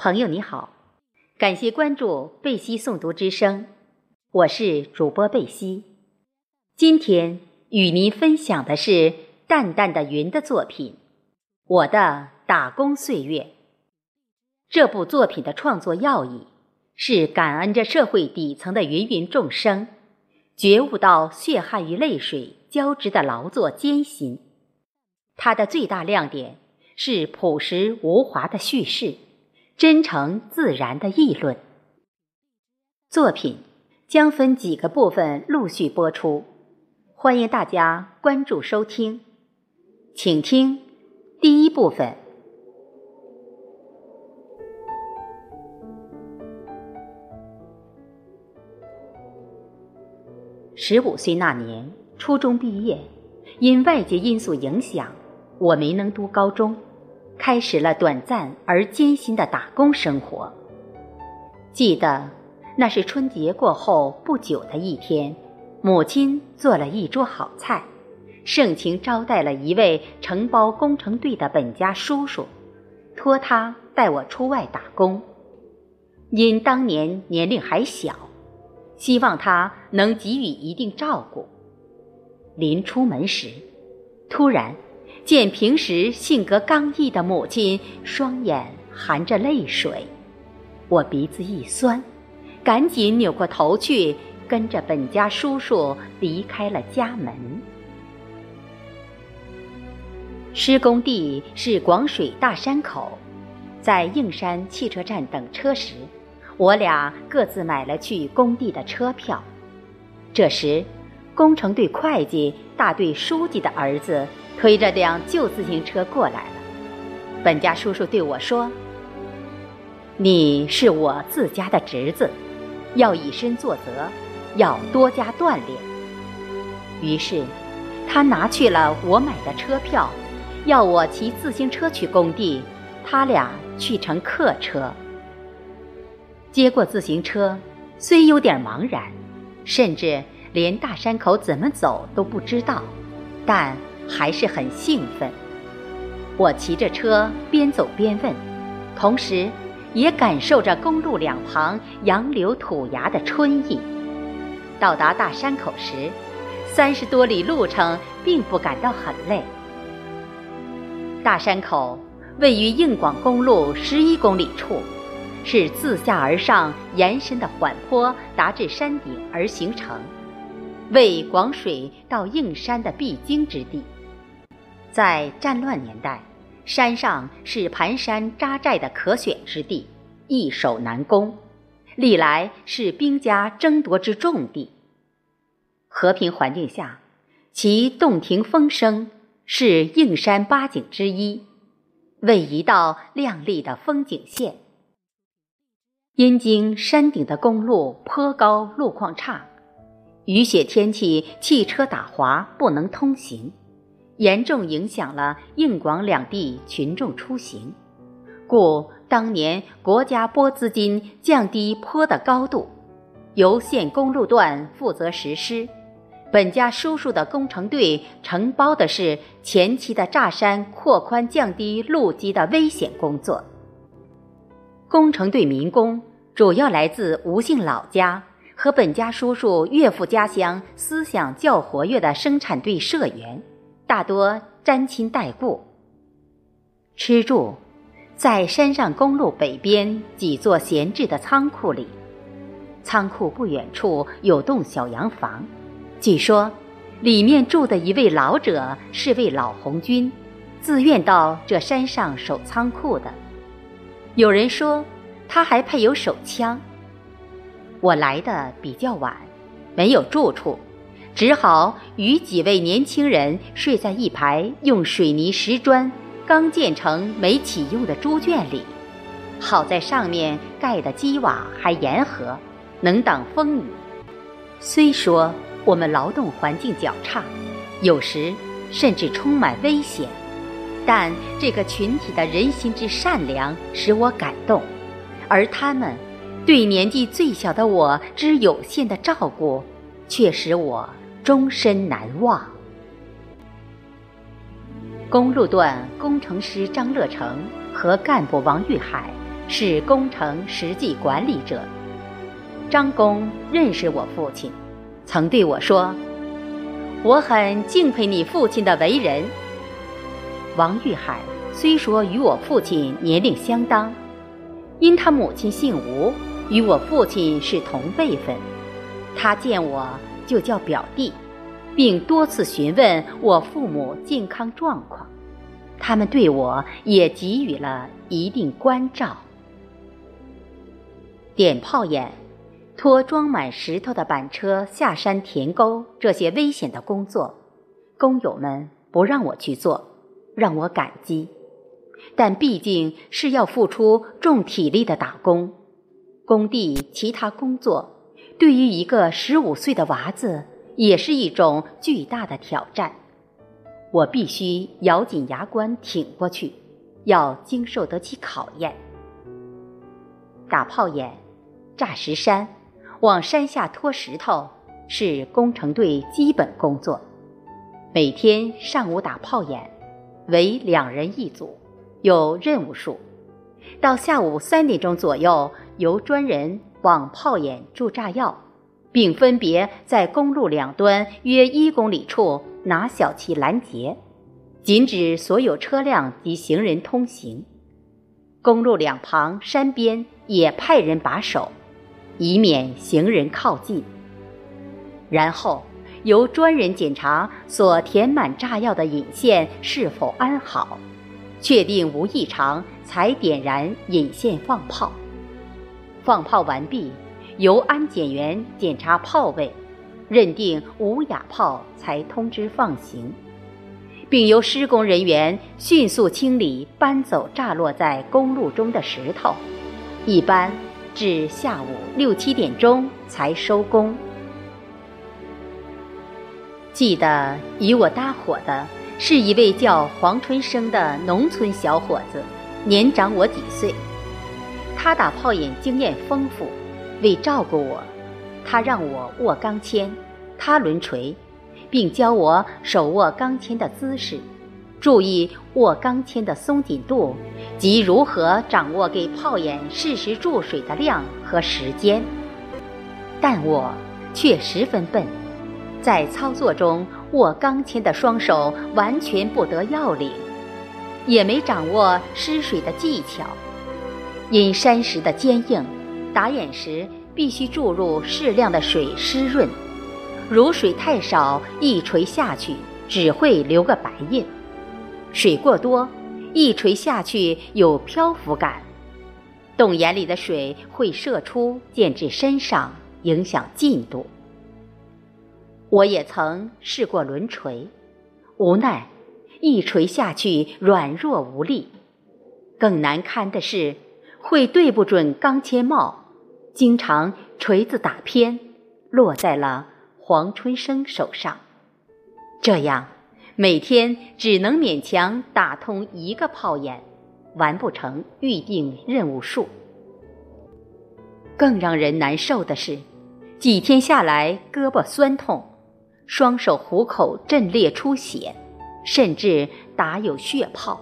朋友你好，感谢关注贝西诵读之声，我是主播贝西。今天与您分享的是淡淡的云的作品《我的打工岁月》。这部作品的创作要义是感恩着社会底层的芸芸众生，觉悟到血汗与泪水交织的劳作艰辛。它的最大亮点是朴实无华的叙事。真诚自然的议论。作品将分几个部分陆续播出，欢迎大家关注收听。请听第一部分。十五岁那年，初中毕业，因外界因素影响，我没能读高中。开始了短暂而艰辛的打工生活。记得那是春节过后不久的一天，母亲做了一桌好菜，盛情招待了一位承包工程队的本家叔叔，托他带我出外打工。因当年年龄还小，希望他能给予一定照顾。临出门时，突然。见平时性格刚毅的母亲双眼含着泪水，我鼻子一酸，赶紧扭过头去，跟着本家叔叔离开了家门。施工地是广水大山口，在应山汽车站等车时，我俩各自买了去工地的车票。这时，工程队会计大队书记的儿子。推着辆旧自行车过来了，本家叔叔对我说：“你是我自家的侄子，要以身作则，要多加锻炼。”于是，他拿去了我买的车票，要我骑自行车去工地，他俩去乘客车。接过自行车，虽有点茫然，甚至连大山口怎么走都不知道，但。还是很兴奋。我骑着车边走边问，同时也感受着公路两旁杨柳土芽的春意。到达大山口时，三十多里路程并不感到很累。大山口位于应广公路十一公里处，是自下而上延伸的缓坡，达至山顶而形成，为广水到应山的必经之地。在战乱年代，山上是盘山扎寨的可选之地，易守难攻，历来是兵家争夺之重地。和平环境下，其洞庭风声是应山八景之一，为一道亮丽的风景线。因经山顶的公路颇高，路况差，雨雪天气，汽车打滑，不能通行。严重影响了应广两地群众出行，故当年国家拨资金降低坡的高度，由县公路段负责实施。本家叔叔的工程队承包的是前期的炸山扩宽、降低路基的危险工作。工程队民工主要来自吴姓老家和本家叔叔岳父家乡思想较活跃的生产队社员。大多沾亲带故。吃住，在山上公路北边几座闲置的仓库里。仓库不远处有栋小洋房，据说里面住的一位老者是位老红军，自愿到这山上守仓库的。有人说他还配有手枪。我来的比较晚，没有住处。只好与几位年轻人睡在一排用水泥石砖刚建成没启用的猪圈里，好在上面盖的基瓦还严和，能挡风雨。虽说我们劳动环境较差，有时甚至充满危险，但这个群体的人心之善良使我感动，而他们对年纪最小的我之有限的照顾，却使我。终身难忘。公路段工程师张乐成和干部王玉海是工程实际管理者。张工认识我父亲，曾对我说：“我很敬佩你父亲的为人。”王玉海虽说与我父亲年龄相当，因他母亲姓吴，与我父亲是同辈分，他见我就叫表弟。并多次询问我父母健康状况，他们对我也给予了一定关照。点炮眼、拖装满石头的板车下山填沟这些危险的工作，工友们不让我去做，让我感激。但毕竟是要付出重体力的打工，工地其他工作对于一个十五岁的娃子。也是一种巨大的挑战，我必须咬紧牙关挺过去，要经受得起考验。打炮眼、炸石山、往山下拖石头是工程队基本工作。每天上午打炮眼，为两人一组，有任务数。到下午三点钟左右，由专人往炮眼注炸药。并分别在公路两端约一公里处拿小旗拦截，禁止所有车辆及行人通行。公路两旁山边也派人把守，以免行人靠近。然后由专人检查所填满炸药的引线是否安好，确定无异常，才点燃引线放炮。放炮完毕。由安检员检查炮位，认定无哑炮才通知放行，并由施工人员迅速清理搬走炸落在公路中的石头，一般至下午六七点钟才收工。记得与我搭伙的是一位叫黄春生的农村小伙子，年长我几岁，他打炮眼经验丰富。为照顾我，他让我握钢钎，他抡锤，并教我手握钢钎的姿势，注意握钢钎的松紧度及如何掌握给炮眼适时注水的量和时间。但我却十分笨，在操作中握钢钎的双手完全不得要领，也没掌握施水的技巧，因山石的坚硬。打眼时必须注入适量的水湿润，如水太少，一锤下去只会留个白印；水过多，一锤下去有漂浮感，洞眼里的水会射出溅至身上，影响进度。我也曾试过抡锤，无奈一锤下去软弱无力，更难堪的是。会对不准钢钎帽，经常锤子打偏，落在了黄春生手上。这样每天只能勉强打通一个炮眼，完不成预定任务数。更让人难受的是，几天下来胳膊酸痛，双手虎口震裂出血，甚至打有血泡。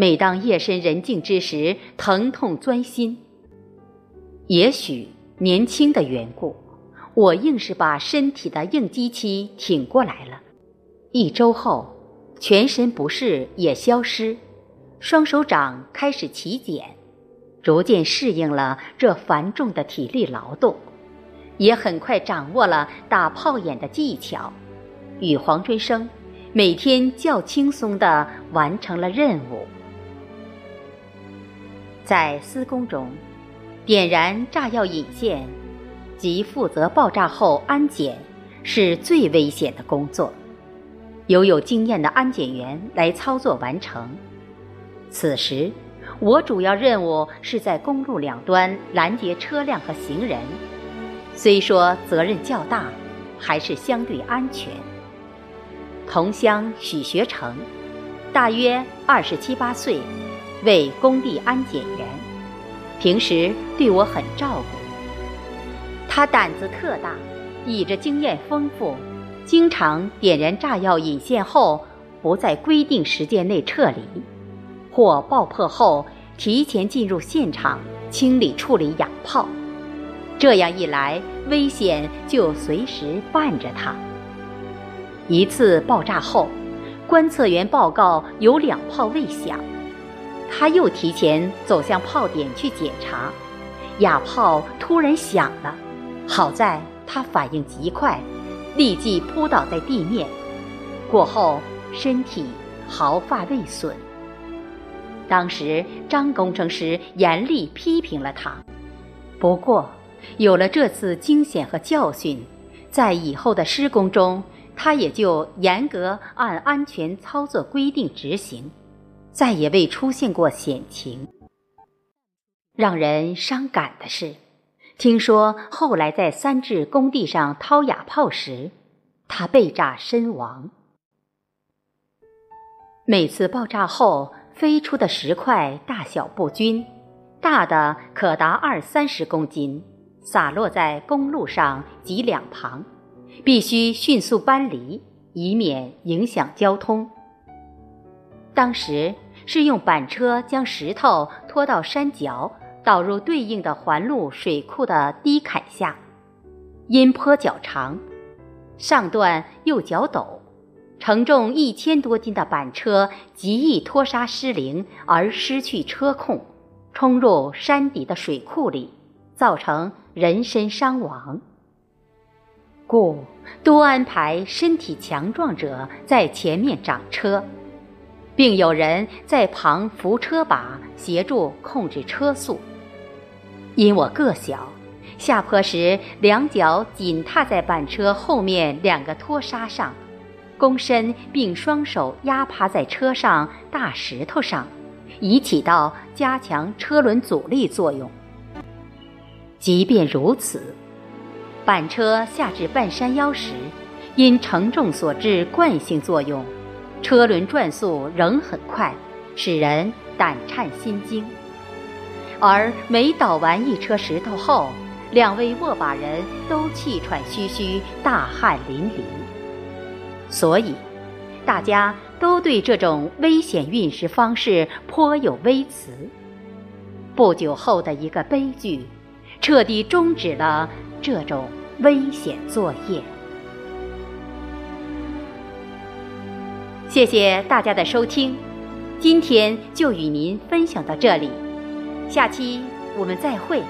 每当夜深人静之时，疼痛钻心。也许年轻的缘故，我硬是把身体的应激期挺过来了。一周后，全身不适也消失，双手掌开始起茧，逐渐适应了这繁重的体力劳动，也很快掌握了打炮眼的技巧，与黄春生每天较轻松地完成了任务。在施工中，点燃炸药引线及负责爆炸后安检是最危险的工作，由有经验的安检员来操作完成。此时，我主要任务是在公路两端拦截车辆和行人，虽说责任较大，还是相对安全。同乡许学成，大约二十七八岁。为工地安检员，平时对我很照顾。他胆子特大，倚着经验丰富，经常点燃炸药引线后，不在规定时间内撤离，或爆破后提前进入现场清理处理哑炮，这样一来，危险就随时伴着他。一次爆炸后，观测员报告有两炮未响，他又提前走向炮点去检查，哑炮突然响了，好在他反应极快，立即扑倒在地面，过后身体毫发未损。当时，张工程师严厉批评了他。不过，有了这次惊险和教训，在以后的施工中，他也就严格按安全操作规定执行，再也未出现过险情。让人伤感的是，听说后来在三治工地上掏哑炮时，他被炸身亡。每次爆炸后。飞出的石块大小不均，大的可达二三十公斤，洒落在公路上及两旁，必须迅速搬离，以免影响交通。当时是用板车将石头拖到山脚，倒入对应的环路水库的低坎下，因坡较长，上段又较陡。承重一千多斤的板车极易拖沙失灵而失去车控，冲入山底的水库里，造成人身伤亡。故多安排身体强壮者在前面掌车，并有人在旁扶车把协助控制车速。因我个小，下坡时两脚紧踏在板车后面两个拖沙上。躬身并双手压趴在车上大石头上，以起到加强车轮阻力作用。即便如此，板车下至半山腰时，因承重所致惯性作用，车轮转速仍很快，使人胆颤心惊。而每倒完一车石头后，两位握把人都气喘吁吁，大汗淋漓。所以，大家都对这种危险运输方式颇有微词。不久后的一个悲剧，彻底终止了这种危险作业。谢谢大家的收听，今天就与您分享到这里，下期我们再会。